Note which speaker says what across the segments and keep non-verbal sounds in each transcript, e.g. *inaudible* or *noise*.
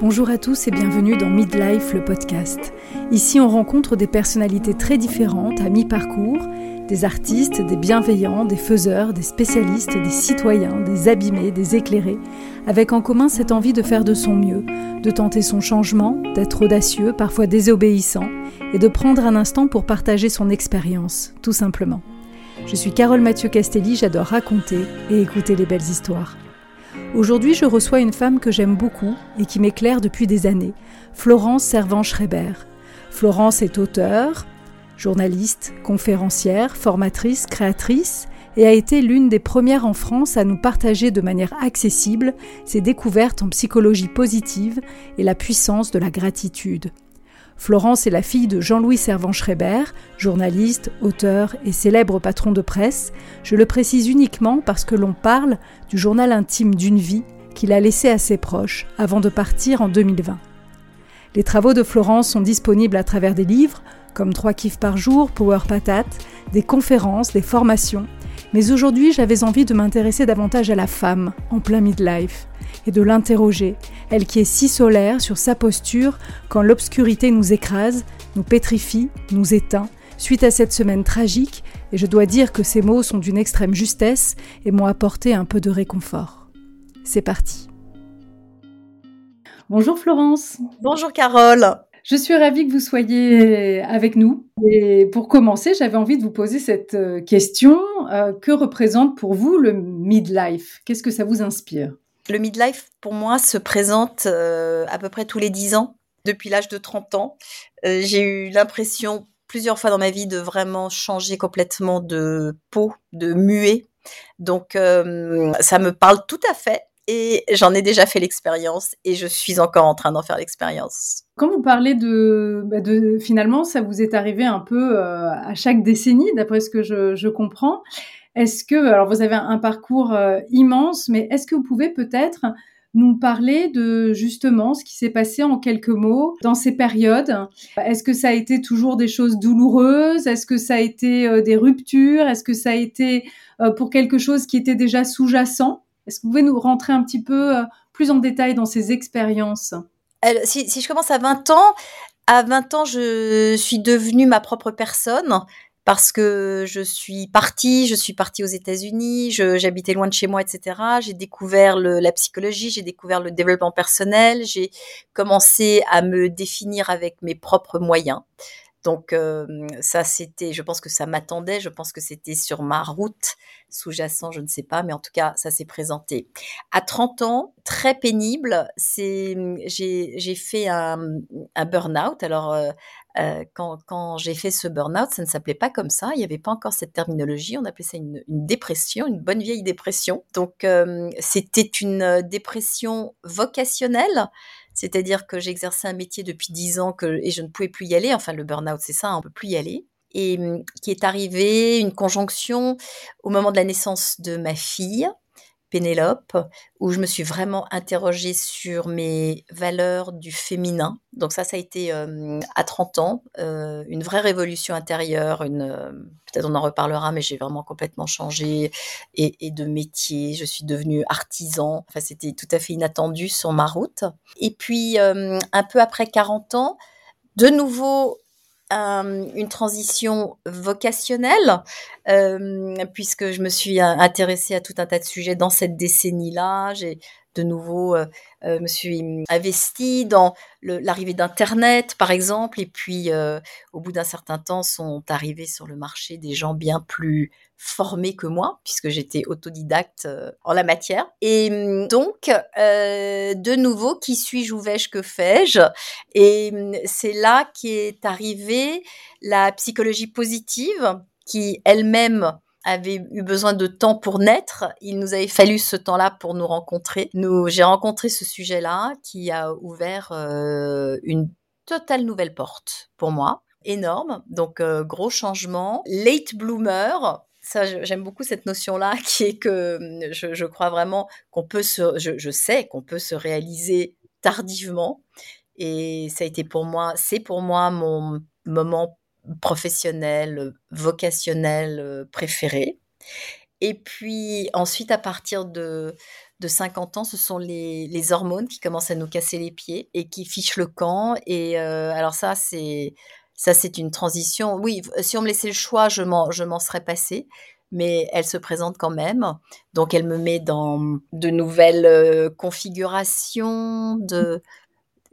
Speaker 1: Bonjour à tous et bienvenue dans Midlife, le podcast. Ici, on rencontre des personnalités très différentes à mi-parcours, des artistes, des bienveillants, des faiseurs, des spécialistes, des citoyens, des abîmés, des éclairés, avec en commun cette envie de faire de son mieux, de tenter son changement, d'être audacieux, parfois désobéissant, et de prendre un instant pour partager son expérience, tout simplement. Je suis Carole Mathieu Castelli, j'adore raconter et écouter les belles histoires. Aujourd'hui, je reçois une femme que j'aime beaucoup et qui m'éclaire depuis des années, Florence Servan-Schreiber. Florence est auteure, journaliste, conférencière, formatrice, créatrice et a été l'une des premières en France à nous partager de manière accessible ses découvertes en psychologie positive et la puissance de la gratitude. Florence est la fille de Jean-Louis Servan-Schreiber, journaliste, auteur et célèbre patron de presse. Je le précise uniquement parce que l'on parle du journal intime d'une vie qu'il a laissé à ses proches avant de partir en 2020. Les travaux de Florence sont disponibles à travers des livres, comme Trois kiffs par jour, Power Patate, des conférences, des formations. Mais aujourd'hui, j'avais envie de m'intéresser davantage à la femme en plein midlife et de l'interroger, elle qui est si solaire sur sa posture quand l'obscurité nous écrase, nous pétrifie, nous éteint, suite à cette semaine tragique, et je dois dire que ces mots sont d'une extrême justesse et m'ont apporté un peu de réconfort. C'est parti. Bonjour Florence.
Speaker 2: Bonjour Carole.
Speaker 1: Je suis ravie que vous soyez avec nous. Et pour commencer, j'avais envie de vous poser cette euh, question. Euh, que représente pour vous le midlife? Qu'est-ce que ça vous inspire?
Speaker 2: Le midlife, pour moi, se présente euh, à peu près tous les 10 ans, depuis l'âge de 30 ans. J'ai eu l'impression plusieurs fois dans ma vie de vraiment changer complètement de peau, de muet. Donc, ça me parle tout à fait. Et j'en ai déjà fait l'expérience et je suis encore en train d'en faire l'expérience.
Speaker 1: Quand vous parlez de, bah, de, finalement, ça vous est arrivé un peu à chaque décennie, d'après ce que je, comprends. Est-ce que, alors vous avez un parcours euh, immense, mais est-ce que vous pouvez peut-être nous parler de justement ce qui s'est passé en quelques mots dans ces périodes? Est-ce que ça a été toujours des choses douloureuses? Est-ce que ça a été euh, des ruptures? Est-ce que ça a été euh, pour quelque chose qui était déjà sous-jacent? Est-ce que vous pouvez nous rentrer un petit peu plus en détail dans ces expériences?
Speaker 2: Si, je commence à 20 ans, à 20 ans, je suis devenue ma propre personne parce que je suis partie, je suis partie aux États-Unis, j'habitais loin de chez moi, etc. J'ai découvert la psychologie, j'ai découvert le développement personnel, j'ai commencé à me définir avec mes propres moyens. Donc euh, ça, c'était, je pense que ça m'attendait, je pense que c'était sur ma route sous-jacent, je ne sais pas, mais en tout cas, ça s'est présenté. À 30 ans, très pénible, c'est, j'ai, fait un, un burn-out. Alors, euh, quand, quand j'ai fait ce burn-out, ça ne s'appelait pas comme ça, il n'y avait pas encore cette terminologie, on appelait ça une, une dépression, une bonne vieille dépression. Donc, c'était une dépression vocationnelle, c'est-à-dire que j'exerçais un métier depuis 10 ans que, et je ne pouvais plus y aller. Enfin, le burn-out, c'est ça, on ne peut plus y aller. Et mmh, qui est arrivé une conjonction au moment de la naissance de ma fille, Pénélope, où je me suis vraiment interrogée sur mes valeurs du féminin. Donc ça, ça a été à 30 ans, euh, une vraie révolution intérieure. Euh, peut-être on en reparlera, mais j'ai vraiment complètement changé et, et, de métier. Je suis devenue artisan. Enfin, c'était tout à fait inattendu sur ma route. Et puis, un peu après 40 ans, de nouveau euh, une transition vocationnelle, euh, puisque je me suis intéressée à tout un tas de sujets dans cette décennie-là. De nouveau euh, me suis investie dans l'arrivée d'Internet, par exemple, et puis au bout d'un certain temps sont arrivés sur le marché des gens bien plus formés que moi, puisque j'étais autodidacte euh, en la matière. Et hum, donc, euh, de nouveau, qui suis-je, où vais-je, que fais-je? Et hum, c'est là qu'est arrivée la psychologie positive, qui elle-même avait eu besoin de temps pour naître. Il nous avait fallu ce temps-là pour nous rencontrer. Nous, j'ai rencontré ce sujet-là qui a ouvert euh, une totale nouvelle porte pour moi énorme. Donc, gros changement. Late bloomer, ça, j'aime beaucoup cette notion-là, *laughs* qui est que mmh, je, crois vraiment qu'on peut se, je, sais qu'on peut se réaliser tardivement. Et ça a été pour moi, c'est pour moi mon moment professionnel, vocationnel euh, préféré. Et puis ensuite, à partir de, de 50 ans, ce sont les, hormones qui commencent à nous casser les pieds et qui fichent le camp. Et euh, alors ça, c'est ça, c'est une transition. Oui, si on me laissait le choix, je m'en, je m'en serais passée. Mais elle se présente quand même. Donc, elle me met dans de nouvelles euh, configurations, de,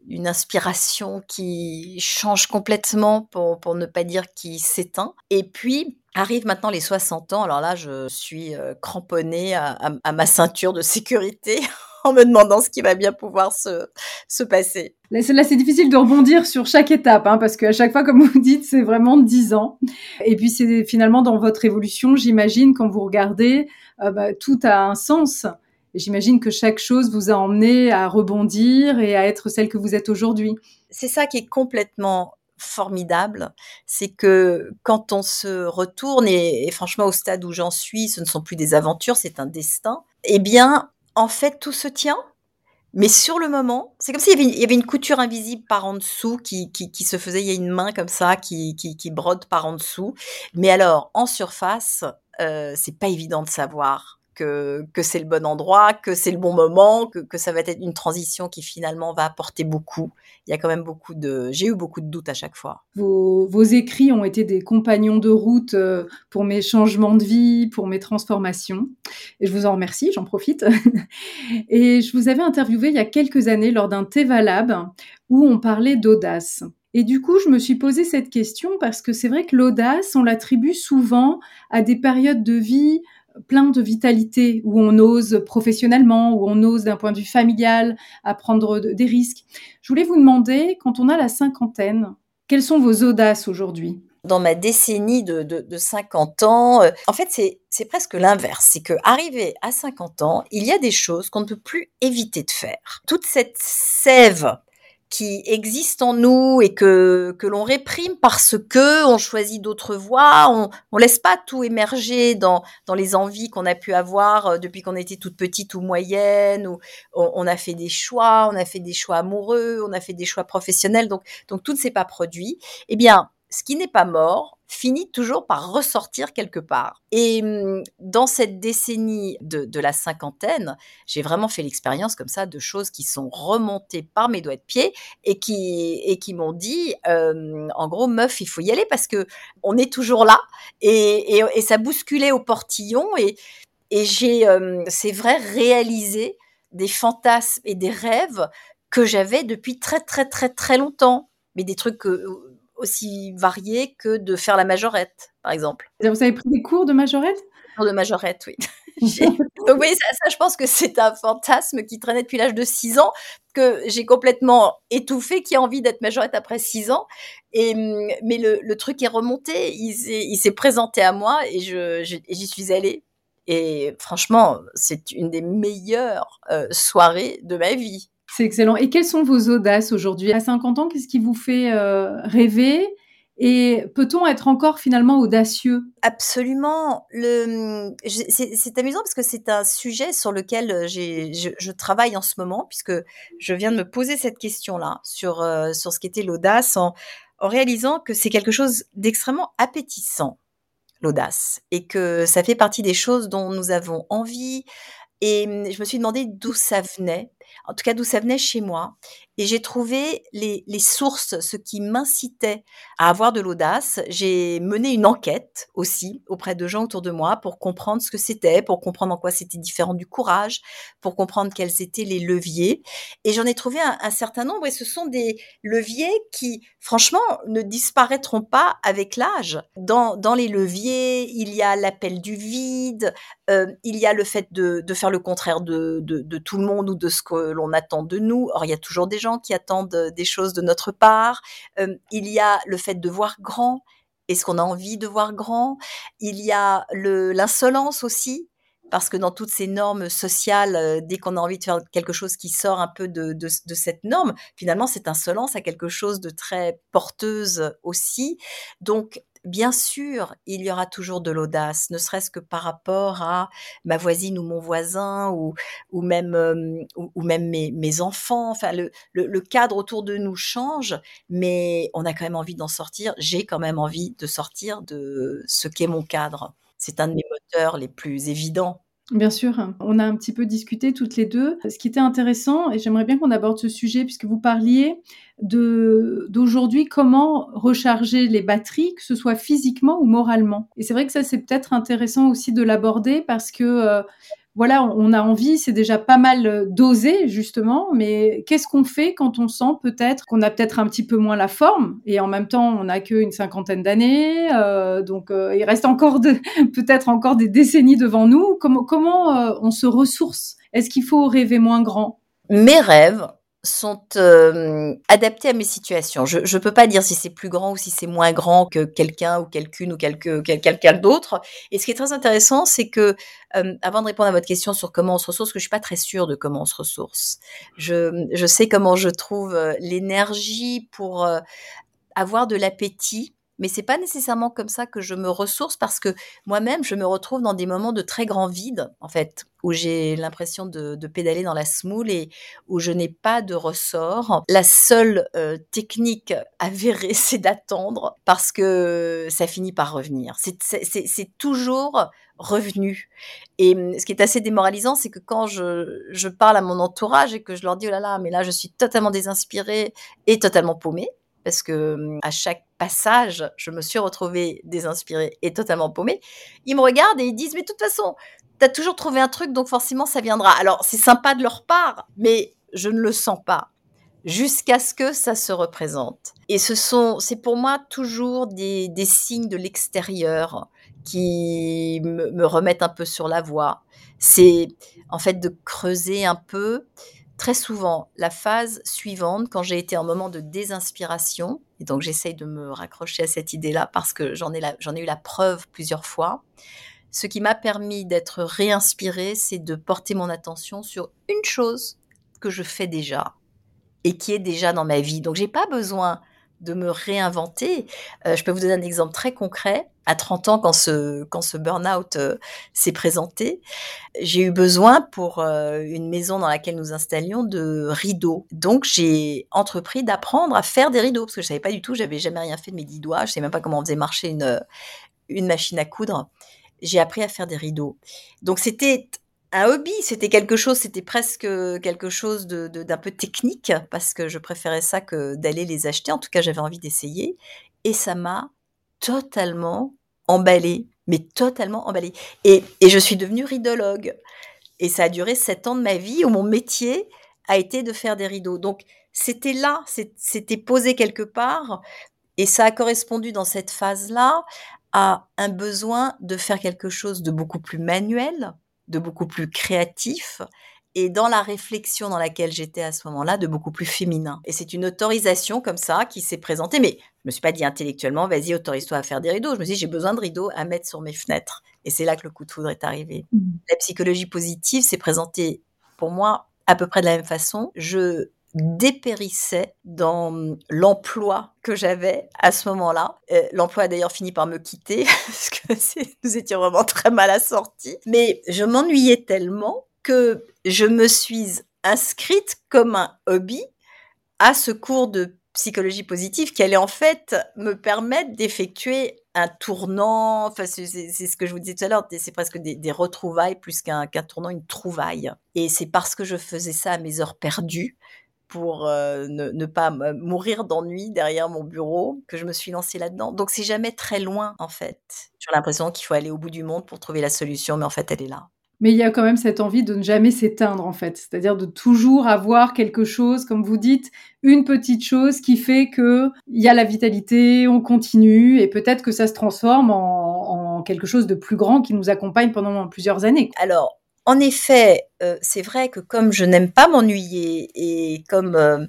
Speaker 2: une inspiration qui change complètement, pour, pour ne pas dire qui s'éteint. Et puis, arrive maintenant les 60 ans. Alors là, je suis euh, cramponnée à, ma ceinture de sécurité *laughs* en me demandant ce qui va bien pouvoir se, se passer.
Speaker 1: Là, c'est difficile de rebondir sur chaque étape, hein, parce qu'à chaque fois, comme vous dites, c'est vraiment 10 ans. Et puis, c'est finalement dans votre évolution, j'imagine, quand vous regardez, euh, bah, tout a un sens. J'imagine que chaque chose vous a emmené à rebondir et à être celle que vous êtes aujourd'hui.
Speaker 2: C'est ça qui est complètement formidable, c'est que quand on se retourne, et, franchement au stade où j'en suis, ce ne sont plus des aventures, c'est un destin, eh bien, en fait, tout se tient. Mais sur le moment, c'est comme s'il y, y, avait une couture invisible par en dessous qui, qui, se faisait, il y a une main comme ça qui, brode par en dessous. Mais alors, en surface, euh, c'est pas évident de savoir que, c'est le bon endroit, que c'est le bon moment, que, ça va être une transition qui finalement va apporter beaucoup. Il y a quand même beaucoup de... J'ai eu beaucoup de doutes à chaque fois.
Speaker 1: Vos, écrits ont été des compagnons de route euh, pour mes changements de vie, pour mes transformations. Et je vous en remercie, j'en profite. *laughs* Et je vous avais interviewé il y a quelques années lors d'un Teva Lab où on parlait d'audace. Et du coup, je me suis posé cette question parce que c'est vrai que l'audace, on l'attribue souvent à des périodes de vie plein de vitalité, où on ose professionnellement, où on ose d'un point de vue familial à prendre des risques. Je voulais vous demander, quand on a la cinquantaine, quelles sont vos audaces aujourd'hui?
Speaker 2: Dans ma décennie de, de, 50 ans, euh, en fait, c'est presque l'inverse. C'est que arrivé à 50 ans, il y a des choses qu'on ne peut plus éviter de faire. Toute cette sève qui existe en nous et que, que l'on réprime parce que on choisit d'autres voies, on, on laisse pas tout émerger dans, dans les envies qu'on a pu avoir euh, depuis qu'on était toute petite ou moyenne, ou on, a fait des choix, on a fait des choix amoureux, on a fait des choix professionnels, donc, donc tout ne s'est pas produit. Eh bien, ce qui n'est pas mort finit toujours par ressortir quelque part. Et hum, dans cette décennie de, la cinquantaine, j'ai vraiment fait l'expérience comme ça de choses qui sont remontées par mes doigts de pied et qui, et qui m'ont dit, hum, en gros, meuf, il faut y aller parce que on est toujours là et, et, ça bousculait au portillon et, et j'ai, hum, c'est vrai, réalisé des fantasmes et des rêves que j'avais depuis très très très très longtemps, mais des trucs que aussi varié que de faire la majorette, par exemple.
Speaker 1: Vous avez pris des cours de majorette?
Speaker 2: Cours de majorette, oui. *laughs* *laughs* Donc oui, ça, je pense que c'est un fantasme qui traînait depuis l'âge de 6 ans, que j'ai complètement étouffé, qui a envie d'être majorette après 6 ans. Et, mais le, truc est remonté, il s'est présenté à moi et j'y suis allée. Et franchement, c'est une des meilleures euh, soirées de ma vie.
Speaker 1: C'est excellent. Et quelles sont vos audaces aujourd'hui? À 50 ans, qu'est-ce qui vous fait euh, rêver? Et peut-on être encore finalement audacieux?
Speaker 2: Absolument. C'est amusant parce que c'est un sujet sur lequel euh, je, travaille en ce moment, puisque je viens de me poser cette question-là sur, euh, sur ce qu'était l'audace, en, en réalisant que c'est quelque chose d'extrêmement appétissant, l'audace, et que ça fait partie des choses dont nous avons envie. Et hum, je me suis demandé d'où ça venait en tout cas d'où ça venait chez moi. Et j'ai trouvé les, sources, ce qui m'incitait à avoir de l'audace. J'ai mené une enquête aussi auprès de gens autour de moi pour comprendre ce que c'était, pour comprendre en quoi c'était différent du courage, pour comprendre quels étaient les leviers. Et j'en ai trouvé un, certain nombre et ce sont des leviers qui, franchement, ne disparaîtront pas avec l'âge. Dans, les leviers, il y a l'appel du vide, euh, il y a le fait de, faire le contraire de, tout le monde ou de ce l'on attend de nous. Or, il y a toujours des gens qui attendent euh, des choses de notre part. Euh, il y a le fait de voir grand. Est-ce qu'on a envie de voir grand? Il y a l'insolence aussi, parce que dans toutes ces normes sociales, euh, dès qu'on a envie de faire quelque chose qui sort un peu de, de, de cette norme, finalement, cette insolence a quelque chose de très porteuse aussi. Donc, bien sûr, il y aura toujours de l'audace, ne serait-ce que par rapport à ma voisine ou mon voisin ou, même, ou, même mes, mes, enfants. Enfin, le, le, cadre autour de nous change, mais on a quand même envie d'en sortir. J'ai quand même envie de sortir de ce qu'est mon cadre. C'est un de mes moteurs les plus évidents.
Speaker 1: Bien sûr, on a un petit peu discuté toutes les deux. Ce qui était intéressant, et j'aimerais bien qu'on aborde ce sujet, puisque vous parliez de d'aujourd'hui comment recharger les batteries, que ce soit physiquement ou moralement. Et c'est vrai que ça, c'est peut-être intéressant aussi de l'aborder parce que euh, voilà, on a envie, c'est déjà pas mal euh, dosé justement, mais qu'est-ce qu'on fait quand on sent peut-être qu'on a peut-être un petit peu moins la forme et en même temps on n'a qu'une cinquantaine d'années, euh, donc euh, il reste encore *laughs* peut-être encore des décennies devant nous. Comment, comment on se ressource? Est-ce qu'il faut rêver moins grand?
Speaker 2: Mes rêves, sont euh, adaptés à mes situations. Je ne peux pas dire si c'est plus grand ou si c'est moins grand que quelqu'un ou quelqu'une ou quelque, quelqu'un d'autre. Et ce qui est très intéressant, c'est que, euh, avant de répondre à votre question sur comment on se ressource, que je suis pas très sûre de comment on se ressource. Je, je sais comment je trouve euh, l'énergie pour avoir de l'appétit mais c'est pas nécessairement comme ça que je me ressource parce que moi-même, je me retrouve dans des moments de très grand vide, en fait, où j'ai l'impression de, pédaler dans la smoule et où je n'ai pas de ressort. La seule euh, technique avérée, *laughs* c'est d'attendre parce que ça finit par revenir. C'est toujours revenu. Et hum, ce qui est assez démoralisant, c'est que quand je, je parle à mon entourage et que je leur dis, oh là là, mais là, je suis totalement désinspirée et totalement paumée, parce que à chaque passage, je me suis retrouvée désinspirée et totalement paumée. Ils me regardent et ils disent, mais de toute façon, tu as toujours trouvé un truc, donc forcément, ça viendra. Alors, c'est sympa de leur part, mais je ne le sens pas jusqu'à ce que ça se représente. Et ce sont, c'est pour moi toujours des, signes de l'extérieur qui me, remettent un peu sur la voie. C'est en fait de creuser un peu très souvent la phase suivante, quand j'ai été en moment de désinspiration, et donc j'essaye de me raccrocher à cette idée-là parce que j'en ai, ai eu la preuve plusieurs fois, ce qui m'a permis d'être réinspirée, c'est de porter mon attention sur une chose que je fais déjà et qui est déjà dans ma vie. Donc j'ai pas besoin de me réinventer. Euh, je peux vous donner un exemple très concret. À 30 ans, quand ce, burn-out euh, s'est présenté, j'ai eu besoin pour euh, une maison dans laquelle nous installions de rideaux. Donc, j'ai entrepris d'apprendre à faire des rideaux parce que je savais pas du tout, j'avais jamais rien fait de mes dix doigts, je savais même pas comment on faisait marcher une, une machine à coudre. J'ai appris à faire des rideaux. Donc, c'était un hobby, c'était quelque chose, c'était presque quelque chose d'un peu technique parce que je préférais ça que d'aller les acheter. En tout cas, j'avais envie d'essayer et ça m'a totalement emballé, mais totalement emballé. Et, et je suis devenue ridologue et ça a duré sept ans de ma vie où mon métier a été de faire des rideaux. Donc c'était là, c'était posé quelque part et ça a correspondu dans cette phase-là à un besoin de faire quelque chose de beaucoup plus manuel, de beaucoup plus créatif et dans la réflexion dans laquelle j'étais à ce moment-là, de beaucoup plus féminin. Et c'est une autorisation comme ça qui s'est présentée, mais je me suis pas dit intellectuellement, vas-y, autorise-toi à faire des rideaux. Je me suis dit, j'ai besoin de rideaux à mettre sur mes fenêtres. Et c'est là que le coup de foudre est arrivé. Mmh. La psychologie positive s'est présentée pour moi à peu près de la même façon. Je dépérissait dans l'emploi que j'avais à ce moment-là. Euh, l'emploi a d'ailleurs fini par me quitter *laughs* parce que nous étions vraiment très mal assortis. Mais je m'ennuyais tellement que je me suis inscrite comme un hobby à ce cours de psychologie positive qui allait en fait me permettre d'effectuer un tournant, enfin c'est ce que je vous disais tout à l'heure, c'est presque des, retrouvailles plus qu'un tournant, une trouvaille. Et c'est parce que je faisais ça à mes heures perdues pour euh, ne, pas mourir d'ennui derrière mon bureau que je me suis lancée là-dedans. Donc c'est jamais très loin en fait. J'ai l'impression qu'il faut aller au bout du monde pour trouver la solution, mais en fait elle est là.
Speaker 1: Mais il y a quand même cette envie de ne jamais s'éteindre en fait, c'est-à-dire de toujours avoir quelque chose, comme vous dites, une petite chose qui fait que il y a la vitalité, on continue et peut-être que ça se transforme en, quelque chose de plus grand qui nous accompagne pendant plusieurs années.
Speaker 2: Alors en effet, euh, c'est vrai que comme je n'aime pas m'ennuyer et comme euh,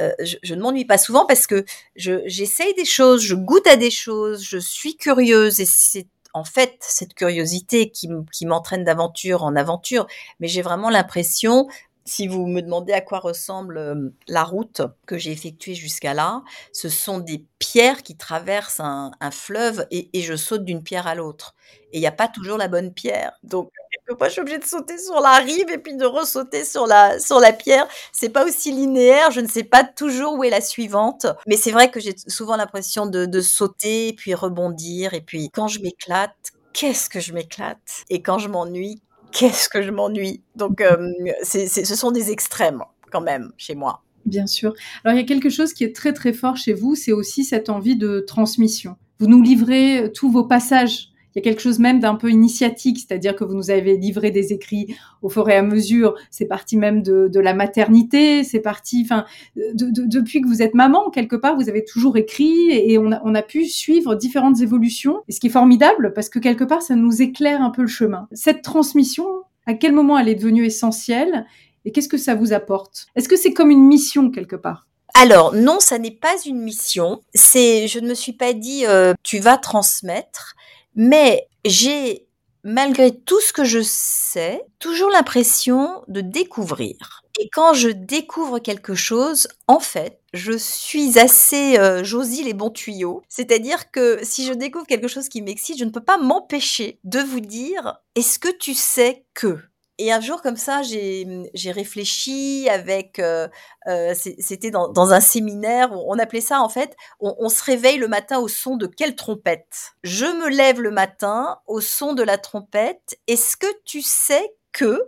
Speaker 2: euh, je, ne m'ennuie pas souvent parce que j'essaye des choses, je goûte à des choses, je suis curieuse et c'est en fait cette curiosité qui, m'entraîne d'aventure en aventure. Mais j'ai vraiment l'impression si vous me demandez à quoi ressemble la route que j'ai effectuée jusqu'à là, ce sont des pierres qui traversent un, fleuve et, je saute d'une pierre à l'autre. Et il n'y a pas toujours la bonne pierre. Donc, moi, je suis obligée de sauter sur la rive et puis de ressauter sur la, sur la pierre. C'est pas aussi linéaire. Je ne sais pas toujours où est la suivante. Mais c'est vrai que j'ai souvent l'impression de, de sauter, puis rebondir. Et puis, quand je m'éclate, qu'est-ce que je m'éclate? Et quand je m'ennuie, qu'est-ce que je m'ennuie. Donc, euh, ce sont des extrêmes quand même chez moi.
Speaker 1: Bien sûr. Alors, il y a quelque chose qui est très très fort chez vous, c'est aussi cette envie de transmission. Vous nous livrez tous vos passages il y a quelque chose même d'un peu initiatique, c'est-à-dire que vous nous avez livré des écrits au fur et à mesure. C'est parti même de, la maternité, c'est parti, enfin, de, de, depuis que vous êtes maman, quelque part, vous avez toujours écrit et on a, on a pu suivre différentes évolutions. Et ce qui est formidable, parce que quelque part, ça nous éclaire un peu le chemin. Cette transmission, à quel moment elle est devenue essentielle et qu'est-ce que ça vous apporte? Est-ce que c'est comme une mission quelque part?
Speaker 2: Alors non, ça n'est pas une mission. C'est, je ne me suis pas dit euh, tu vas transmettre. Mais j'ai, malgré tout ce que je sais, toujours l'impression de découvrir. Et quand je découvre quelque chose, en fait, je suis assez euh, Josie les bons tuyaux. C'est-à-dire que si je découvre quelque chose qui m'excite, je ne peux pas m'empêcher de vous dire, est-ce que tu sais que? Et un jour comme ça, j'ai réfléchi avec, euh, euh, c'était dans, un séminaire, on appelait ça en fait, on, se réveille le matin au son de quelle trompette? Je me lève le matin au son de la trompette. Est-ce que tu sais que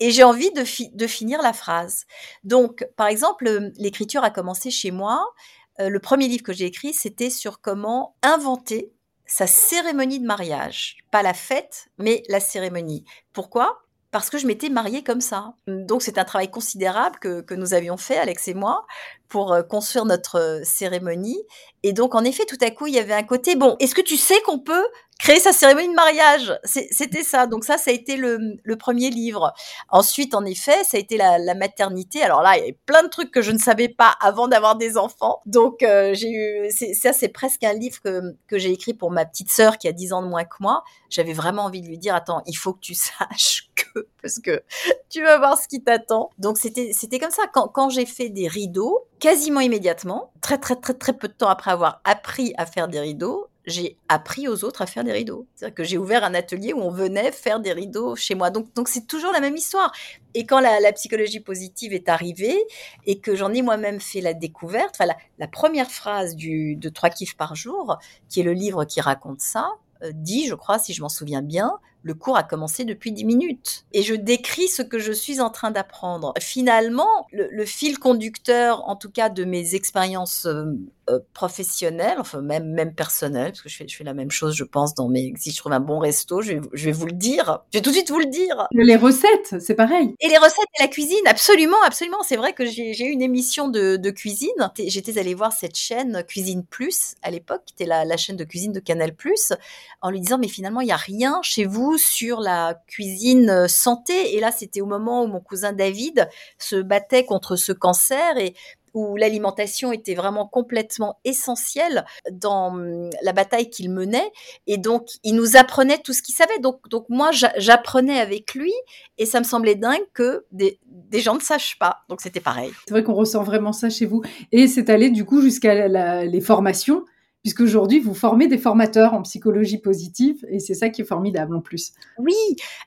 Speaker 2: et j'ai envie de, finir la phrase. Donc, par exemple, l'écriture a commencé chez moi. Euh, le premier livre que j'ai écrit, c'était sur comment inventer sa cérémonie de mariage. Pas la fête, mais la cérémonie. Pourquoi? Parce que je m'étais mariée comme ça. Donc c'est un travail considérable que, que, nous avions fait, Alex et moi, pour euh, construire notre euh, cérémonie. Et donc en effet, tout à coup, il y avait un côté, bon, est-ce que tu sais qu'on peut créer sa cérémonie de mariage. C'était ça. Donc ça, ça a été le, premier livre. Ensuite, en effet, ça a été la, maternité. Alors là, il y avait plein de trucs que je ne savais pas avant d'avoir des enfants. Donc euh, j'ai eu, ça, c'est presque un livre que, que j'ai écrit pour ma petite sœur qui a 10 ans de moins que moi. J'avais vraiment envie de lui dire, attends, il faut que tu *laughs* saches que, parce que tu vas voir ce qui t'attend. Donc c'était, c'était comme ça. Quand, quand j'ai fait des rideaux, quasiment immédiatement, très très très très peu de temps après avoir appris à faire des rideaux, j'ai appris aux autres à faire des rideaux. C'est-à-dire que j'ai ouvert un atelier où on venait faire des rideaux chez moi. Donc, donc c'est toujours la même histoire. Et quand la, psychologie positive est arrivée et que j'en ai moi-même fait la découverte, enfin la, la, première phrase du, de Trois kiffs par jour, qui est le livre qui raconte ça, euh, dit, je crois, si je m'en souviens bien, le cours a commencé depuis 10 minutes. Et je décris ce que je suis en train d'apprendre. Finalement, le, le, fil conducteur, en tout cas de mes expériences euh, euh, professionnelles, enfin même, même personnelles, parce que je fais, je fais la même chose, je pense, dans mes... Si je trouve un bon resto, je vais, je vais vous le dire. Je vais tout de suite vous le dire.
Speaker 1: Les recettes, c'est pareil.
Speaker 2: Et les recettes et la cuisine, absolument, absolument. C'est vrai que j'ai eu une émission de, de cuisine. J'étais allée voir cette chaîne Cuisine Plus, à l'époque, qui était la, la chaîne de cuisine de Canal Plus, en lui disant, mais finalement, il n'y a rien chez vous sur la cuisine euh, santé. Et là, c'était au moment où mon cousin David se battait contre ce cancer et où l'alimentation était vraiment complètement essentielle dans hum, la bataille qu'il menait. Et donc, il nous apprenait tout ce qu'il savait. Donc, donc moi, j'apprenais avec lui et ça me semblait dingue que des, des gens ne sachent pas. Donc, c'était pareil.
Speaker 1: C'est vrai qu'on ressent vraiment ça chez vous. Et c'est allé du coup jusqu'à les formations puisqu'aujourd'hui, vous formez des formateurs en psychologie positive, et c'est ça qui est formidable en plus.
Speaker 2: Oui,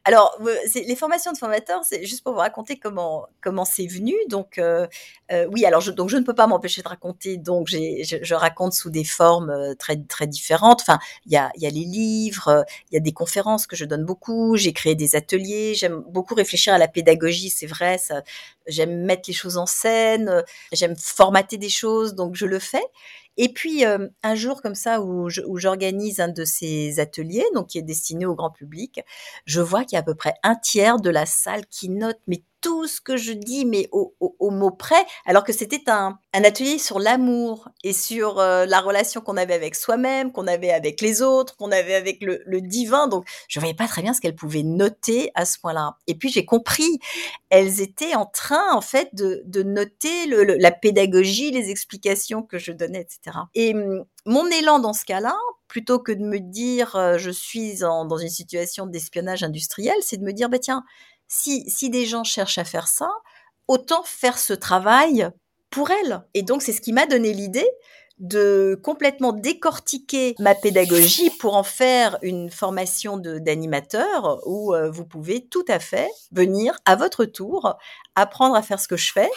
Speaker 2: alors euh, les formations de formateurs, c'est juste pour vous raconter comment comment c'est venu. Donc euh, euh, oui, alors je, donc je ne peux pas m'empêcher de raconter, donc je, je, raconte sous des formes très très différentes. Enfin, il y a y a les livres, il y a des conférences que je donne beaucoup. J'ai créé des ateliers. J'aime beaucoup réfléchir à la pédagogie, c'est vrai. J'aime mettre les choses en scène. J'aime formater des choses, donc je le fais. Et puis euh, un jour comme ça où j'organise un de ces ateliers, donc qui est destiné au grand public, je vois qu'il y a à peu près un tiers de la salle qui note mais tout ce que je dis, mais au, mot près, alors que c'était un, atelier sur l'amour et sur euh, la relation qu'on avait avec soi-même, qu'on avait avec les autres, qu'on avait avec le, divin. Donc, je voyais pas très bien ce qu'elles pouvaient noter à ce point-là. Et puis, j'ai compris, elles étaient en train, en fait, de, noter la pédagogie, les explications que je donnais, etc. Et hum, mon élan dans ce cas-là, plutôt que de me dire euh, je suis dans une situation d'espionnage industriel, c'est de me dire bah tiens, si, des gens cherchent à faire ça, autant faire ce travail pour elles. Et donc, c'est ce qui m'a donné l'idée de complètement décortiquer ma pédagogie pour en faire une formation d'animateur où euh, vous pouvez tout à fait venir à votre tour apprendre à faire ce que je fais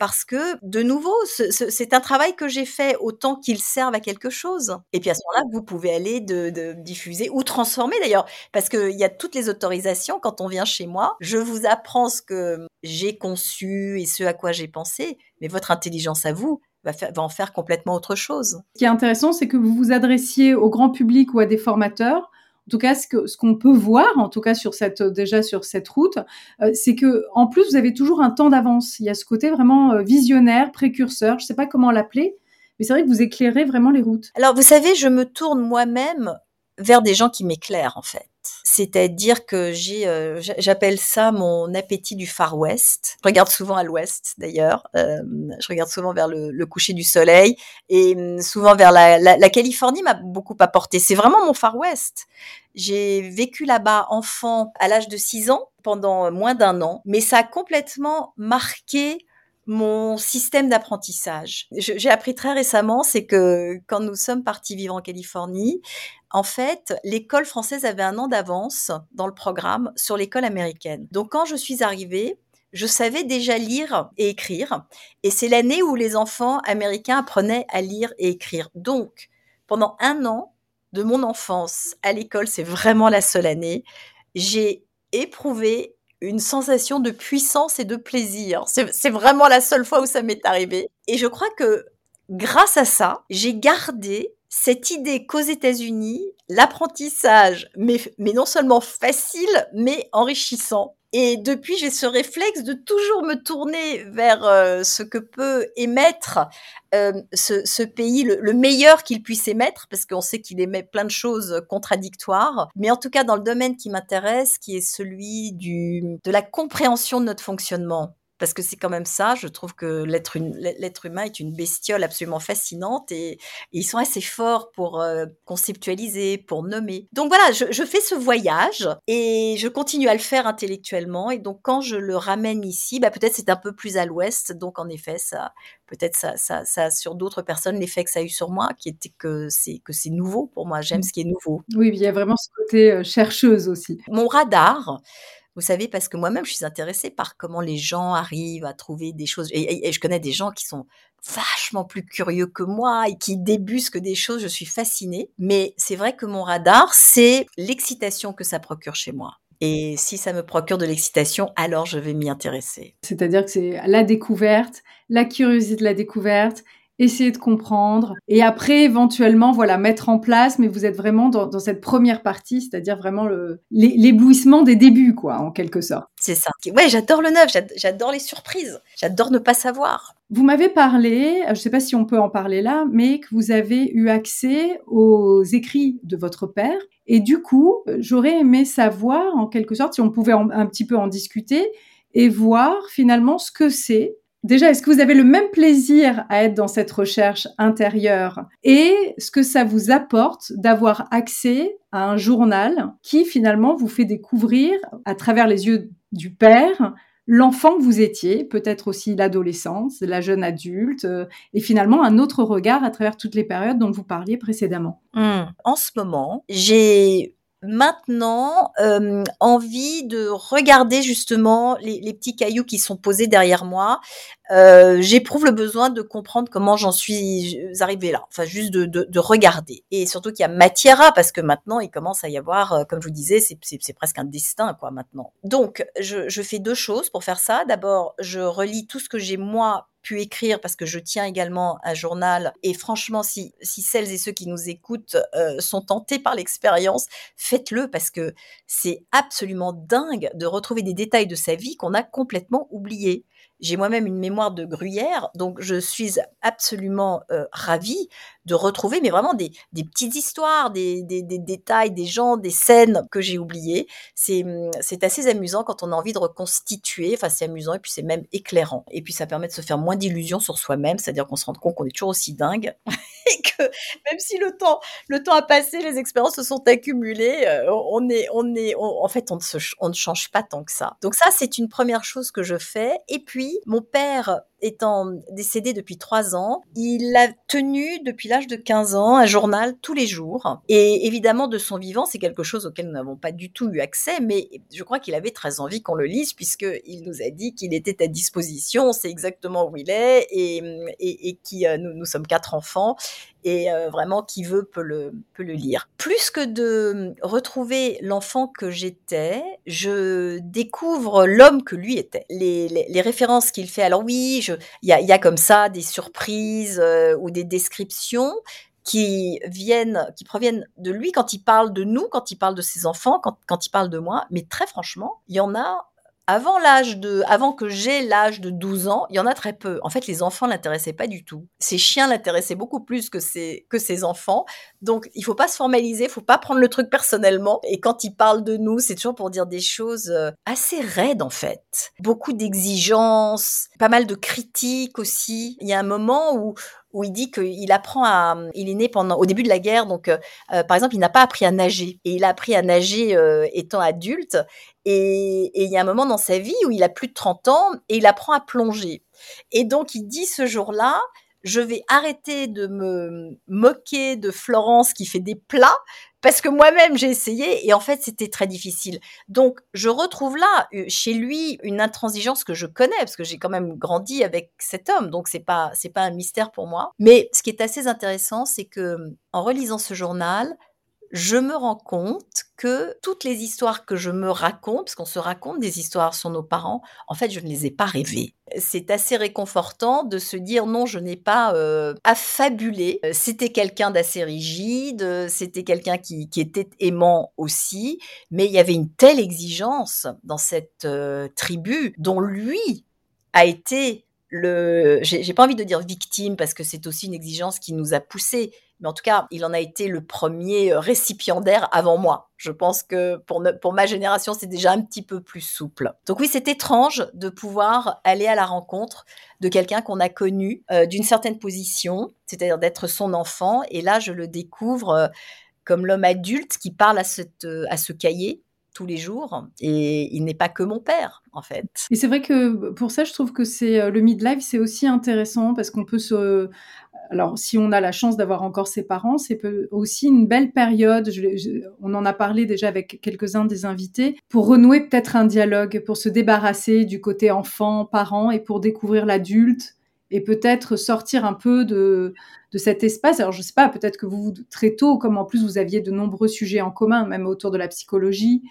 Speaker 2: parce que de nouveau c'est un travail que j'ai fait autant qu'il serve à quelque chose. Et puis à ce moment-là vous pouvez aller de, diffuser ou transformer d'ailleurs parce qu'il y a toutes les autorisations quand on vient chez moi. Je vous apprends ce que j'ai conçu et ce à quoi j'ai pensé mais votre intelligence à vous va, en faire complètement autre chose.
Speaker 1: Ce qui est intéressant, c'est que vous vous adressiez au grand public ou à des formateurs. En tout cas, ce qu'on ce peut voir, en tout cas sur cette déjà sur cette route, euh, c'est que en plus vous avez toujours un temps d'avance. Il y a ce côté vraiment euh, visionnaire, précurseur. Je ne sais pas comment l'appeler, mais c'est vrai que vous éclairez vraiment les routes.
Speaker 2: Alors vous savez, je me tourne moi-même vers des gens qui m'éclairent en fait. C'est-à-dire que euh, j'appelle ça mon appétit du Far West. Je regarde souvent à l'ouest d'ailleurs. Euh, je regarde souvent vers le, coucher du soleil et hum, souvent vers la, la Californie m'a beaucoup apporté. C'est vraiment mon Far West. J'ai vécu là-bas enfant à l'âge de 6 ans pendant moins d'un an, mais ça a complètement marqué mon système d'apprentissage. J'ai appris très récemment, c'est que quand nous sommes partis vivre en Californie, en fait, l'école française avait un an d'avance dans le programme sur l'école américaine. Donc quand je suis arrivée, je savais déjà lire et écrire. Et c'est l'année où les enfants américains apprenaient à lire et écrire. Donc, pendant un an de mon enfance à l'école, c'est vraiment la seule année, j'ai éprouvé une sensation de puissance et de plaisir. C'est vraiment la seule fois où ça m'est arrivé. Et je crois que grâce à ça, j'ai gardé cette idée qu'aux États-Unis, l'apprentissage, mais, mais non seulement facile, mais enrichissant. Et depuis, j'ai ce réflexe de toujours me tourner vers euh, ce que peut émettre euh, ce, pays, le, meilleur qu'il puisse émettre, parce qu'on sait qu'il émet plein de choses contradictoires. Mais en tout cas, dans le domaine qui m'intéresse, qui est celui du, de la compréhension de notre fonctionnement parce que c'est quand même ça. Je trouve que l'être, humain est une bestiole absolument fascinante et, ils sont assez forts pour euh, conceptualiser, pour nommer. Donc voilà, je, fais ce voyage et je continue à le faire intellectuellement. Et donc quand je le ramène ici, bah, peut-être c'est un peu plus à l'ouest. Donc en effet, ça, peut-être ça, ça, ça sur d'autres personnes l'effet que ça a eu sur moi, qui était que c'est que c'est nouveau pour moi. J'aime mmh. ce qui est nouveau.
Speaker 1: Oui, il y a vraiment ce côté euh, chercheuse aussi.
Speaker 2: Mon radar. Vous savez, parce que moi-même, je suis intéressée par comment les gens arrivent à trouver des choses. Et, je connais des gens qui sont vachement plus curieux que moi et qui débusquent des choses. Je suis fascinée. Mais c'est vrai que mon radar, c'est l'excitation que ça procure chez moi. Et si ça me procure de l'excitation, alors je vais m'y intéresser.
Speaker 1: C'est-à-dire que c'est la découverte, la curiosité de la découverte essayer de comprendre et après éventuellement voilà mettre en place mais vous êtes vraiment dans, dans cette première partie c'est-à-dire vraiment l'éblouissement des débuts quoi en quelque sorte.
Speaker 2: C'est ça. Ouais j'adore le neuf j'adore les surprises. J'adore ne pas savoir.
Speaker 1: Vous m'avez parlé je ne sais pas si on peut en parler là mais que vous avez eu accès aux écrits de votre père. Et du coup j'aurais aimé savoir en quelque sorte si on pouvait un petit peu en discuter et voir finalement ce que c'est Déjà, est-ce que vous avez le même plaisir à être dans cette recherche intérieure? Et ce que ça vous apporte d'avoir accès à un journal qui finalement vous fait découvrir à travers les yeux du père l'enfant que vous étiez, peut-être aussi l'adolescence, la jeune adulte, euh, et finalement un autre regard à travers toutes les périodes dont vous parliez précédemment?
Speaker 2: Mmh. En ce moment, j'ai maintenant euh, envie de regarder justement les, les, petits cailloux qui sont posés derrière moi. Euh, J'éprouve le besoin de comprendre comment j'en suis arrivée là. Enfin, juste de, de, de regarder. Et surtout qu'il y a matière à, parce que maintenant, il commence à y avoir, euh, comme je vous disais, c'est presque un destin, quoi, maintenant. Donc, je, je fais deux choses pour faire ça. D'abord, je relis tout ce que j'ai moi pu écrire parce que je tiens également un journal. Et franchement, si, si celles et ceux qui nous écoutent euh, sont tentés par l'expérience, faites-le parce que c'est absolument dingue de retrouver des détails de sa vie qu'on a complètement oubliés. J'ai moi-même une mémoire de gruyère, donc je suis absolument euh, ravie de retrouver, mais vraiment des, petites histoires, des, détails, des gens, des scènes que j'ai oubliées. C'est, hum, c'est assez amusant quand on a envie de reconstituer. Enfin, c'est amusant et puis c'est même éclairant. Et puis ça permet de se faire moins d'illusions sur soi-même, c'est-à-dire qu'on se rend compte qu'on est toujours aussi dingue *laughs* et que même si le temps, le temps a passé, les expériences se sont accumulées, euh, on est, on est, en fait, ne, on ne change pas tant que ça. Donc ça, c'est une première chose que je fais. Et puis, Mon père étant décédé depuis trois ans, il a tenu depuis l'âge de 15 ans un journal tous les jours. Et évidemment, de son vivant, c'est quelque chose auquel nous n'avons pas du tout eu accès, mais je crois qu'il avait très envie qu'on le lise puisqu'il nous a dit qu'il était à disposition, c'est exactement où il est et, et, qui, euh, nous, sommes quatre enfants et euh, vraiment qui veut peut le, peut le lire. Plus que de retrouver l'enfant que j'étais, je découvre l'homme que lui était. Les, les, références qu'il fait, alors oui, il y a, comme ça des surprises euh, ou des descriptions qui viennent, qui proviennent de lui quand il parle de nous, quand il parle de ses enfants, quand, quand il parle de moi. Mais très franchement, il y en a avant l'âge de, avant que j'ai l'âge de 12 ans, il y en a très peu. En fait, les enfants l'intéressaient pas du tout. Ces chiens l'intéressaient beaucoup plus que ces, que enfants. Donc, il faut pas se formaliser, il faut pas prendre le truc personnellement. Et quand ils parlent de nous, c'est toujours pour dire des choses euh, assez raides, en fait. Beaucoup d'exigences, pas mal de critiques aussi. Il y a un moment où, où il dit qu'il apprend à, il est né pendant au début de la guerre, donc euh, euh, par exemple, il n'a pas appris à nager et il a appris à nager euh, étant adulte. Et, et, il y a un moment dans sa vie où il a plus de 30 ans et il apprend à plonger. Et donc il dit ce jour-là, je vais arrêter de me moquer de Florence qui fait des plats parce que moi-même j'ai essayé et en fait c'était très difficile. Donc je retrouve là euh, chez lui une intransigeance que je connais parce que j'ai quand même grandi avec cet homme, donc c'est pas c'est pas un mystère pour moi. Mais ce qui est assez intéressant, c'est que en relisant ce journal, je me rends compte que toutes les histoires que je me raconte, parce qu'on se raconte des histoires sur nos parents, en fait, je ne les ai pas rêvées. C'est assez réconfortant de se dire non, je n'ai pas euh, affabulé. C'était quelqu'un d'assez rigide, c'était quelqu'un qui, était aimant aussi, mais il y avait une telle exigence dans cette euh, tribu dont lui a été j'ai pas envie de dire victime parce que c'est aussi une exigence qui nous a poussé, mais en tout cas, il en a été le premier euh, récipiendaire avant moi. Je pense que pour, ma génération, c'est déjà un petit peu plus souple. Donc oui, c'est étrange de pouvoir aller à la rencontre de quelqu'un qu'on a connu euh, d'une certaine position, c'est-à-dire d'être son enfant, et là, je le découvre euh, comme l'homme adulte qui parle à ce cahier tous les jours et il n'est pas que mon père en fait.
Speaker 1: Et c'est vrai que pour ça je trouve que c'est euh, le midlife c'est aussi intéressant parce qu'on peut se alors, si on a la chance d'avoir encore ses parents, c'est aussi une belle période. On en a parlé déjà avec quelques-uns des invités pour renouer peut-être un dialogue, pour se débarrasser du côté enfant, parent et pour découvrir l'adulte et peut-être sortir un peu de, de cet espace. Alors, je sais pas, peut-être que vous, très tôt, comme en plus vous aviez de nombreux sujets en commun, même autour de la psychologie,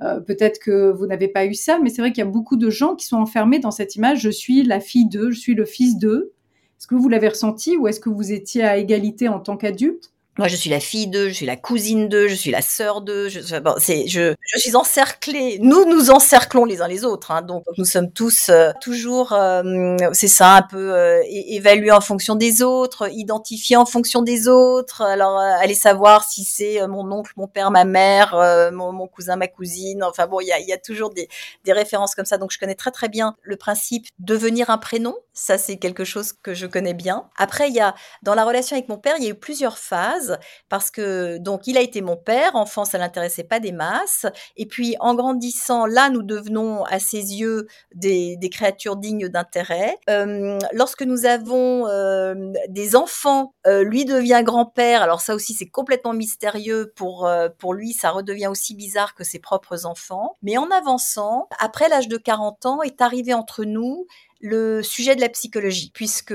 Speaker 1: euh, peut-être que vous n'avez pas eu ça, mais c'est vrai qu'il y a beaucoup de gens qui sont enfermés dans cette image. Je suis la fille d'eux, je suis le fils d'eux. Est-ce que vous l'avez ressenti ou est-ce que vous étiez à égalité en tant qu'adulte?
Speaker 2: Moi, je suis la fille d'eux, je suis la cousine d'eux, je suis la sœur d'eux. Je, bon, je, je suis encerclée. Nous nous encerclons les uns les autres. Hein, donc, nous sommes tous euh, toujours, euh, c'est ça, un peu euh, évalués en fonction des autres, identifiés en fonction des autres. Alors, euh, aller savoir si c'est euh, mon oncle, mon père, ma mère, mon, mon, cousin, ma cousine. Enfin bon, il y a, y a, toujours des, des références comme ça. Donc, je connais très très bien le principe devenir un prénom. Ça, c'est quelque chose que je connais bien. Après, il y a dans la relation avec mon père, il y a eu plusieurs phases parce que donc il a été mon père, enfant ça l'intéressait pas des masses, et puis en grandissant là nous devenons à ses yeux des, créatures dignes d'intérêt. Lorsque nous avons des enfants, euh, lui devient grand-père, alors ça aussi c'est complètement mystérieux pour euh, pour lui, ça redevient aussi bizarre que ses propres enfants. Mais en avançant, après l'âge de 40 ans, est arrivé entre nous le sujet de la psychologie, puisque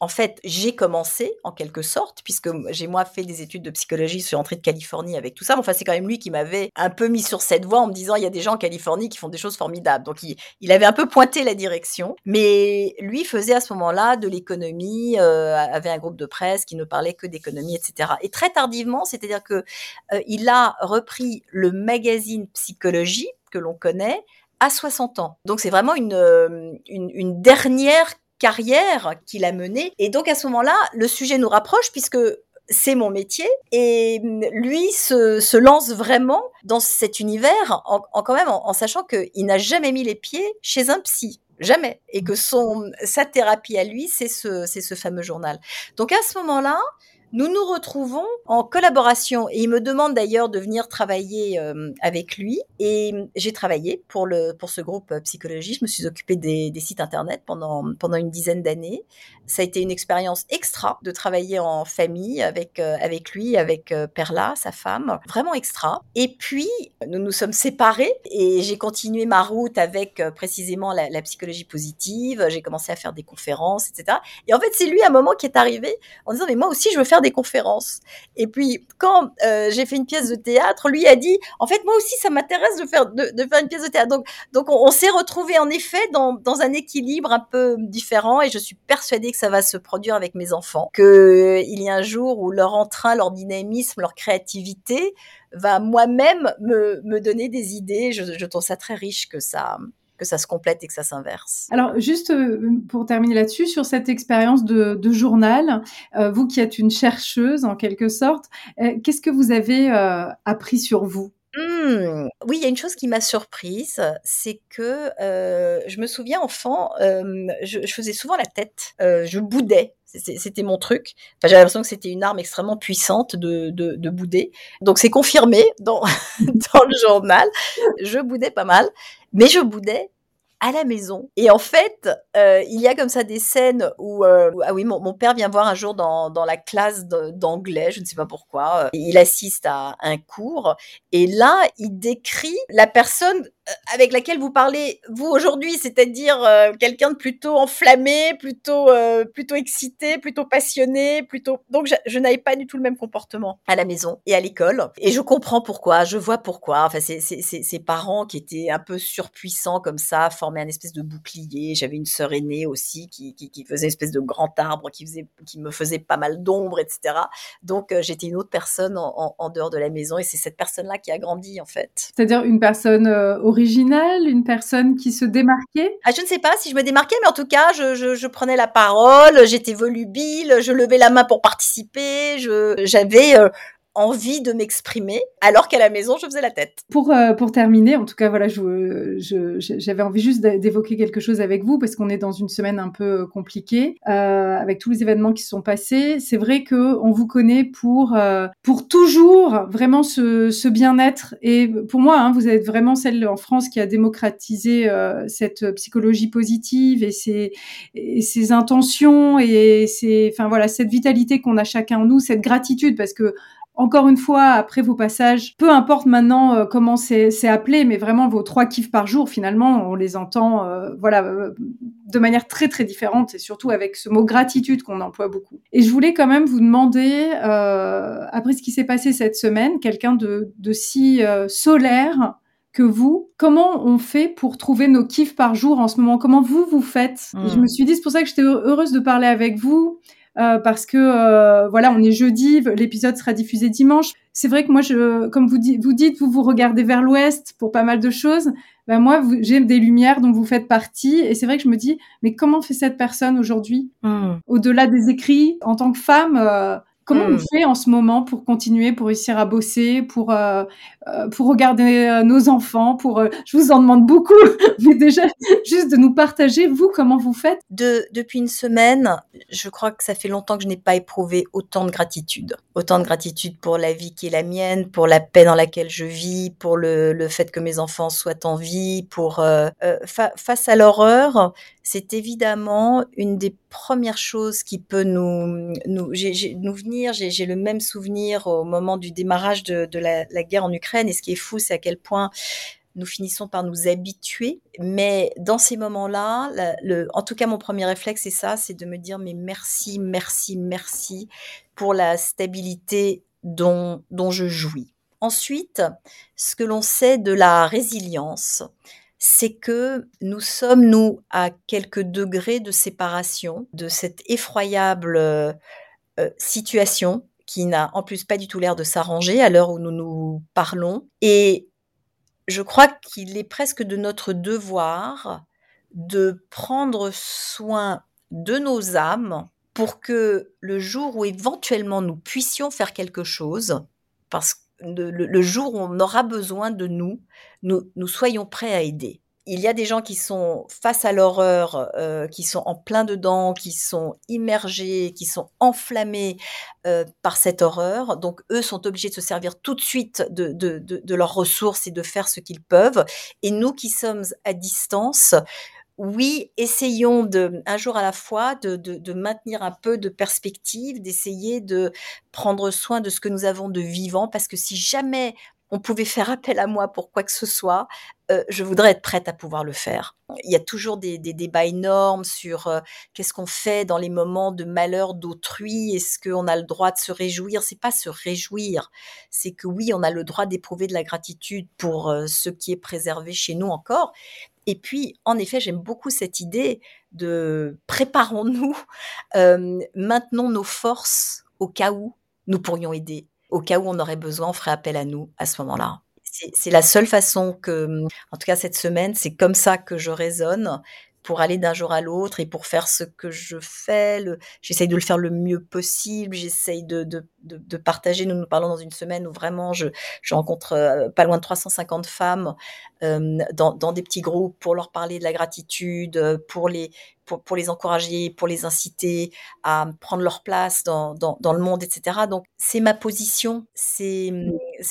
Speaker 2: en fait j'ai commencé en quelque sorte, puisque j'ai moi fait des études de psychologie, je suis rentrée de Californie avec tout ça. Enfin, c'est quand même lui qui m'avait un peu mis sur cette voie en me disant il y a des gens en Californie qui font des choses formidables. Donc il, il avait un peu pointé la direction, mais lui faisait à ce moment-là de l'économie, euh, avait un groupe de presse qui ne parlait que d'économie, etc. Et très tardivement, c'est-à-dire que euh, il a repris le magazine Psychologie que l'on connaît à 60 ans. Donc c'est vraiment une, euh, une, une dernière carrière qu'il a menée. Et donc à ce moment-là, le sujet nous rapproche puisque c'est mon métier et lui se, lance vraiment dans cet univers en, en quand même en, en sachant qu'il n'a jamais mis les pieds chez un psy jamais et que son sa thérapie à lui c'est ce c'est ce fameux journal donc à ce moment-là nous nous retrouvons en collaboration et il me demande d'ailleurs de venir travailler euh, avec lui. Et j'ai travaillé pour, le, pour ce groupe euh, psychologie. Je me suis occupée des, sites internet pendant, pendant une dizaine d'années. Ça a été une expérience extra de travailler en famille avec, euh, avec lui, avec Perla, sa femme. Vraiment extra. Et puis, nous nous sommes séparés et j'ai continué ma route avec précisément la, la psychologie positive. J'ai commencé à faire des conférences, etc. Et en fait, c'est lui à un moment qui est arrivé en disant, mais moi aussi, je veux faire des conférences. Et puis, quand euh, j'ai fait une pièce de théâtre, lui a dit, en fait, moi aussi, ça m'intéresse de faire, de, faire une pièce de théâtre. Donc, donc on, s'est retrouvé en effet dans, dans, un équilibre un peu différent et je suis persuadée que ça va se produire avec mes enfants, qu'il y a un jour où leur entrain, leur dynamisme, leur créativité va moi-même me, me donner des idées. Je, je trouve ça très riche que ça, que ça se complète et que ça s'inverse.
Speaker 1: Alors, juste euh, pour terminer là-dessus, sur cette expérience de, journal, euh, vous qui êtes une chercheuse en quelque sorte, euh, qu'est-ce que vous avez appris sur vous?
Speaker 2: Mmh. Oui, il y a une chose qui m'a surprise, c'est que je me souviens enfant, je, faisais souvent la tête, je boudais. C'était mon truc. Enfin, J'avais l'impression que c'était une arme extrêmement puissante de, de, bouder. Donc c'est confirmé dans, *laughs* dans le journal. Je boudais pas mal mais je boudais à la maison. Et en fait, euh, il y a comme ça des scènes où, euh, ah oui, mon, père vient voir un jour dans, dans la classe d'anglais, je ne sais pas pourquoi, euh, il assiste à un cours, et là, il décrit la personne avec laquelle vous parlez vous aujourd'hui, c'est-à-dire euh, quelqu'un de plutôt enflammé, plutôt euh, plutôt excité, plutôt passionné, plutôt donc je, n'avais pas du tout le même comportement à la maison et à l'école et je comprends pourquoi, je vois pourquoi. Enfin c'est ces parents qui étaient un peu surpuissants comme ça, formaient un espèce de bouclier. J'avais une sœur aînée aussi qui, qui, qui faisait une espèce de grand arbre qui faisait qui me faisait pas mal d'ombre, etc. Donc j'étais une autre personne en, en, dehors de la maison et c'est cette personne là qui a grandi en fait.
Speaker 1: C'est-à-dire une personne originale, une personne qui se démarquait?
Speaker 2: Ah, Je ne sais pas si je me démarquais, mais en tout cas, je, prenais la parole, j'étais volubile, je levais la main pour participer, j'avais euh, envie de m'exprimer, alors qu'à la maison, je faisais la tête.
Speaker 1: Pour, euh, pour terminer, en tout cas, voilà, j'avais envie juste d'évoquer quelque chose avec vous, parce qu'on est dans une semaine un peu compliquée, euh, avec tous les événements qui sont passés. C'est vrai que on vous connaît pour, euh, pour toujours vraiment ce, bien-être. Et pour moi, hein, vous êtes vraiment celle en France qui a démocratisé euh, cette psychologie positive et ses, et intentions et ses, enfin voilà, cette vitalité qu'on a chacun en nous, cette gratitude, parce que encore une fois, après vos passages, peu importe maintenant euh, comment c'est appelé, mais vraiment vos trois kiffs par jour, finalement, on les entend, euh, voilà, euh, de manière très très différente, et surtout avec ce mot gratitude qu'on emploie beaucoup. Et je voulais quand même vous demander, après ce qui s'est passé cette semaine, quelqu'un de, de, si solaire que vous, comment on fait pour trouver nos kiffs par jour en ce moment? Comment vous vous faites? Je hmm. me suis dit, c'est pour ça que j'étais heureuse de parler avec vous euh, parce que euh, voilà, on est jeudi, l'épisode sera diffusé dimanche. C'est vrai que moi, je, comme vous, dites, vous dites, vous vous regardez vers l'ouest pour pas mal de choses. Ben moi, j'ai des lumières dont vous faites partie, et c'est vrai que je me dis, mais comment fait cette personne aujourd'hui, mmh. au-delà des écrits, en tant que femme Comment on hmm. fait en ce moment pour continuer, pour réussir à bosser, pour euh, euh pour regarder euh, nos enfants, pour euh, je vous en demande beaucoup, *laughs* mais déjà juste de nous partager vous comment vous faites?
Speaker 2: De, depuis une semaine, je crois que ça fait longtemps que je n'ai pas éprouvé autant de gratitude, autant de gratitude pour la vie qui est la mienne, pour la paix dans laquelle je vis, pour le, le fait que mes enfants soient en vie, pour fa face à l'horreur, c'est évidemment une des premières choses qui peut nous nous, venir. J'ai le même souvenir au moment du démarrage de, la, guerre en Ukraine. Et ce qui est fou, c'est à quel point nous finissons par nous habituer. Mais dans ces moments-là, en tout cas, mon premier réflexe, c'est ça, c'est de me dire mais merci, merci, merci pour la stabilité dont je jouis. Ensuite, ce que l'on sait de la résilience, c'est que nous sommes, nous, à quelques degrés de séparation de cette effroyable euh, euh, situation qui n'a en plus pas du tout l'air de s'arranger à l'heure où nous nous parlons. Et je crois qu'il est presque de notre devoir de prendre soin de nos âmes pour que le jour où éventuellement nous puissions faire quelque chose, parce le, jour où on aura besoin de nous, nous, nous soyons prêts à aider. il y a des gens qui sont face à l'horreur, euh, qui sont en plein dedans, qui sont immergés, qui sont enflammés euh, par cette horreur. Donc, eux sont obligés de se servir tout de suite de leurs ressources et de faire ce qu'ils peuvent. Et nous qui sommes à distance, oui, essayons de, un jour à la fois, de, de, de maintenir un peu de perspective, d'essayer de prendre soin de ce que nous avons de vivant, parce que si jamais on pouvait faire appel à moi pour quoi que ce soit, euh, je voudrais être prête à pouvoir le faire. Il y a toujours des, des débats énormes sur euh, qu'est-ce qu'on fait dans les moments de malheur d'autrui? Est-ce qu'on a le droit de se réjouir? C'est pas se réjouir, c'est que oui, on a le droit d'éprouver de la gratitude pour euh, ce qui est préservé chez nous encore. Et puis, en effet, j'aime beaucoup cette idée de préparons-nous, maintenons nos forces au cas où nous pourrions aider au cas où on aurait besoin, on ferait appel à nous à ce moment-là. C'est la seule façon que, en tout cas cette semaine, c'est comme ça que je raisonne pour aller d'un jour à l'autre et pour faire ce que je fais. J'essaye de le faire le mieux possible. J'essaye de, de, de, partager. Nous nous parlons dans une semaine où vraiment je, je rencontre euh, pas loin de 350 femmes euh, dans, dans, des petits groupes pour leur parler de la gratitude, pour les, pour, pour, les encourager, pour les inciter à prendre leur place dans, dans, dans le monde, etc. Donc c'est ma position, c'est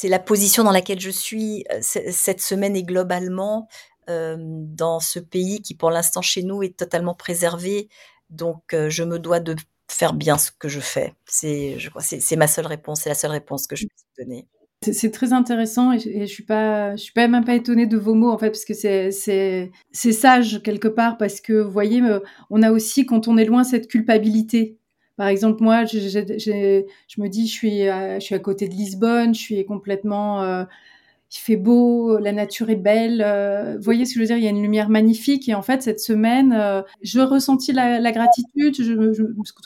Speaker 2: la position dans laquelle je suis euh, cette semaine et globalement. Euh, dans ce pays qui, pour l'instant, chez nous, est totalement préservé. Donc, euh, je me dois de faire bien ce que je fais. C'est, je crois, c'est ma seule réponse. C'est la seule réponse que je peux donner.
Speaker 1: C'est très intéressant et, je suis pas, je suis même pas étonnée de vos mots en fait parce que c'est c'est sage quelque part parce que vous voyez, euh, on a aussi quand on est loin cette culpabilité. Par exemple, moi, je, me dis, je suis, à, je suis à côté de Lisbonne, je suis complètement il fait beau, la nature est belle. Euh, vous voyez ce que je veux dire Il y a une lumière magnifique. Et en fait, cette semaine, euh, je ressentis la, gratitude. Je,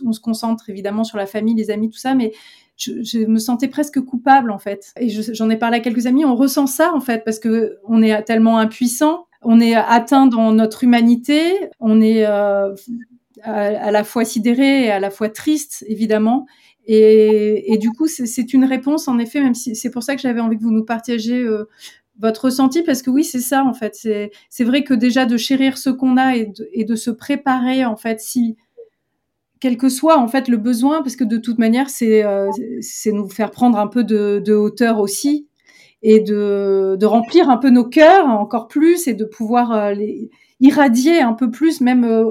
Speaker 1: on se concentre évidemment sur la famille, les amis, tout ça, mais je, me sentais presque coupable en fait. Et j'en ai parlé à quelques amis. On ressent ça en fait parce que on est tellement impuissant. On est atteint dans notre humanité. On est euh, à, à la fois sidéré et à la fois triste, évidemment. Et, du coup, c'est une réponse, en effet, même si c'est pour ça que j'avais envie que vous nous partagiez euh, votre ressenti, parce que oui, c'est ça, en fait. C'est vrai que déjà de chérir ce qu'on a et de, se préparer, en fait, si quel que soit en fait le besoin, parce que de toute manière, c'est euh, nous faire prendre un peu de, hauteur aussi et de, de, remplir un peu nos cœurs encore plus et de pouvoir euh, les irradier un peu plus, même euh,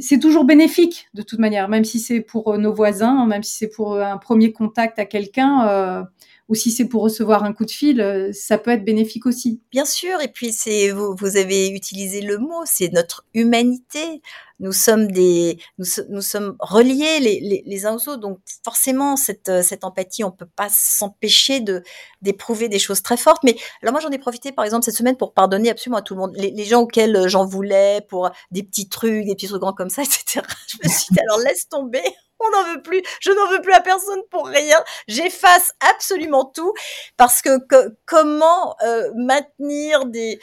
Speaker 1: c'est toujours bénéfique de toute manière, même si c'est pour euh, nos voisins, même si c'est pour euh, un premier contact à quelqu'un, euh, ou si c'est pour recevoir un coup de fil, euh, ça peut être bénéfique aussi.
Speaker 2: Bien sûr, et puis c'est vous, vous avez utilisé le mot, c'est notre humanité. Nous sommes des, nous, nous sommes reliés les, les, les, uns aux autres, donc forcément cette cette empathie, on peut pas s'empêcher de d'éprouver des choses très fortes. Mais alors moi j'en ai profité par exemple cette semaine pour pardonner absolument à tout le monde, les, les gens auxquels j'en voulais pour des petits trucs, des petits trucs grands comme ça, *laughs* etc. Je me suis dit alors laisse tomber on n'en veut plus, je n'en veux plus à personne pour rien, j'efface absolument tout parce que, comment euh, maintenir des,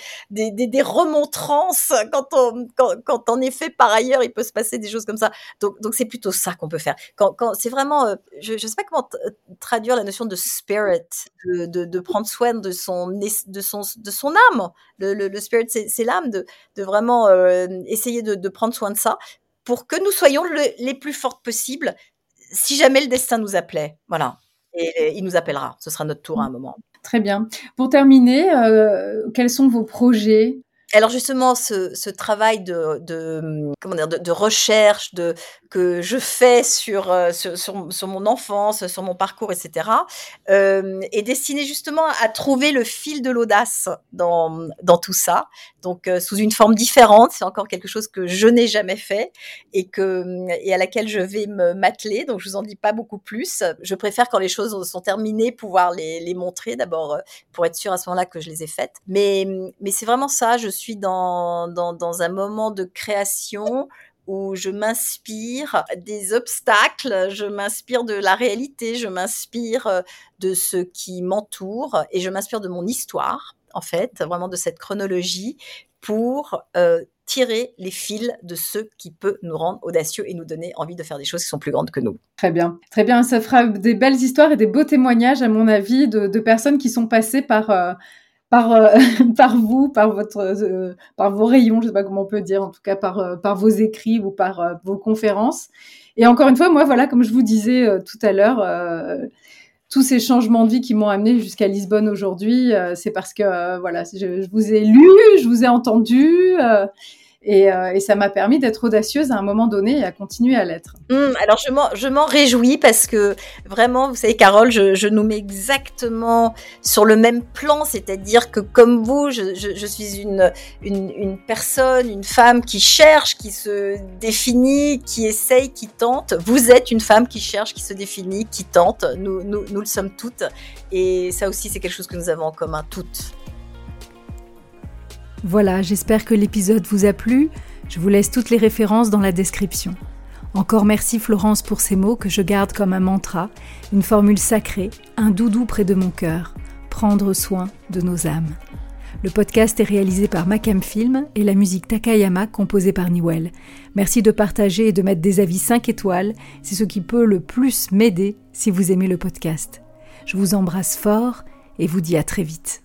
Speaker 2: remontrances quand, on, quand, quand en effet par ailleurs il peut se passer des choses comme ça. Donc c'est plutôt ça qu'on peut faire. Quand, c'est vraiment, euh, je ne sais pas comment traduire la notion de spirit, de, prendre soin de son âme. Le, spirit c'est l'âme de, vraiment euh, essayer de prendre soin de ça pour que nous soyons le, les plus fortes possibles si jamais le destin nous appelait. Voilà. Et, il nous appellera. Ce sera notre tour à un moment.
Speaker 1: Très bien. Pour terminer, euh, quels sont vos projets
Speaker 2: alors justement, ce, travail de, recherche que je fais sur, euh, sur, mon enfance, sur mon parcours, etc., euh, est destiné justement à trouver le fil de l'audace dans, tout ça. Donc euh, sous une forme différente, c'est encore quelque chose que je n'ai jamais fait et, à laquelle je vais me m'atteler. Donc je vous en dis pas beaucoup plus. Je préfère quand les choses sont terminées pouvoir les, montrer d'abord pour être sûr à ce moment-là que je les ai faites. Mais, mais c'est vraiment ça. Je suis dans, dans, dans un moment de création où je m'inspire des obstacles, je m'inspire de la réalité, je m'inspire euh, de ce qui m'entoure et je m'inspire de mon histoire, en fait, vraiment de cette chronologie pour euh, tirer les fils de ce qui peut nous rendre audacieux et nous donner envie de faire des choses qui sont plus grandes que nous.
Speaker 1: Très bien, très bien. Ça fera des belles histoires et des beaux témoignages, à mon avis, de, de personnes qui sont passées par... Euh par, *laughs* par vous, par, votre, par vos rayons, je ne sais pas comment on peut dire, en tout cas par, par vos écrits ou par vos conférences. Et encore une fois, moi, voilà, comme je vous disais tout à l'heure, tous ces changements de vie qui m'ont amené jusqu'à Lisbonne aujourd'hui, c'est parce que voilà, je, vous ai lu, je vous ai entendu, euh, et, ça m'a permis d'être audacieuse à un moment donné et à continuer à l'être.
Speaker 2: Hum, alors je m'en réjouis parce que vraiment, vous savez, Carole, je, nous mets exactement sur le même plan, c'est-à-dire que comme vous, je, suis une, une, personne, une femme qui cherche, qui se définit, qui essaye, qui tente. Vous êtes une femme qui cherche, qui se définit, qui tente. Nous, nous, nous le sommes toutes. Et ça aussi, c'est quelque chose que nous avons en commun toutes.
Speaker 1: Voilà, j'espère que l'épisode vous a plu. Je vous laisse toutes les références dans la description. Encore merci Florence pour ces mots que je garde comme un mantra, une formule sacrée, un doudou près de mon cœur. Prendre soin de nos âmes. Le podcast est réalisé par Macam Film et la musique Takayama composée par Niwell. Merci de partager et de mettre des avis 5 étoiles, c'est ce qui peut le plus m'aider si vous aimez le podcast. Je vous embrasse fort et vous dis à très vite.